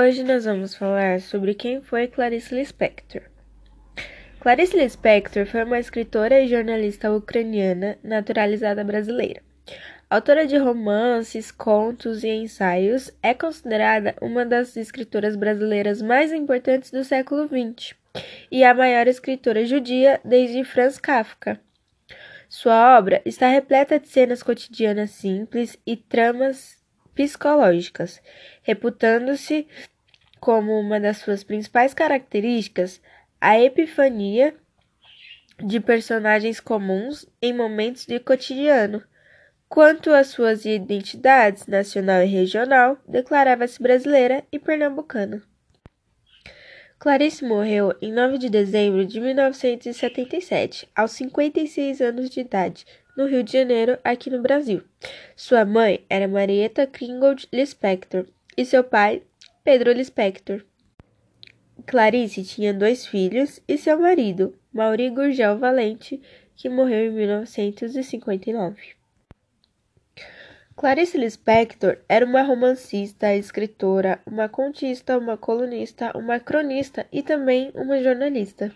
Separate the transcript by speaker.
Speaker 1: Hoje nós vamos falar sobre quem foi Clarice Lispector. Clarice Lispector foi uma escritora e jornalista ucraniana naturalizada brasileira. Autora de romances, contos e ensaios, é considerada uma das escritoras brasileiras mais importantes do século XX e a maior escritora judia desde Franz Kafka. Sua obra está repleta de cenas cotidianas simples e tramas psicológicas, reputando-se como uma das suas principais características a epifania de personagens comuns em momentos de cotidiano. Quanto às suas identidades nacional e regional, declarava-se brasileira e pernambucana. Clarice morreu em 9 de dezembro de 1977, aos 56 anos de idade, no Rio de Janeiro, aqui no Brasil. Sua mãe era Marieta Kringold Lispector e seu pai, Pedro Lispector. Clarice tinha dois filhos e seu marido, Mauri Gurgel Valente, que morreu em 1959. Clarice Lispector era uma romancista, escritora, uma contista, uma colunista, uma cronista e também uma jornalista.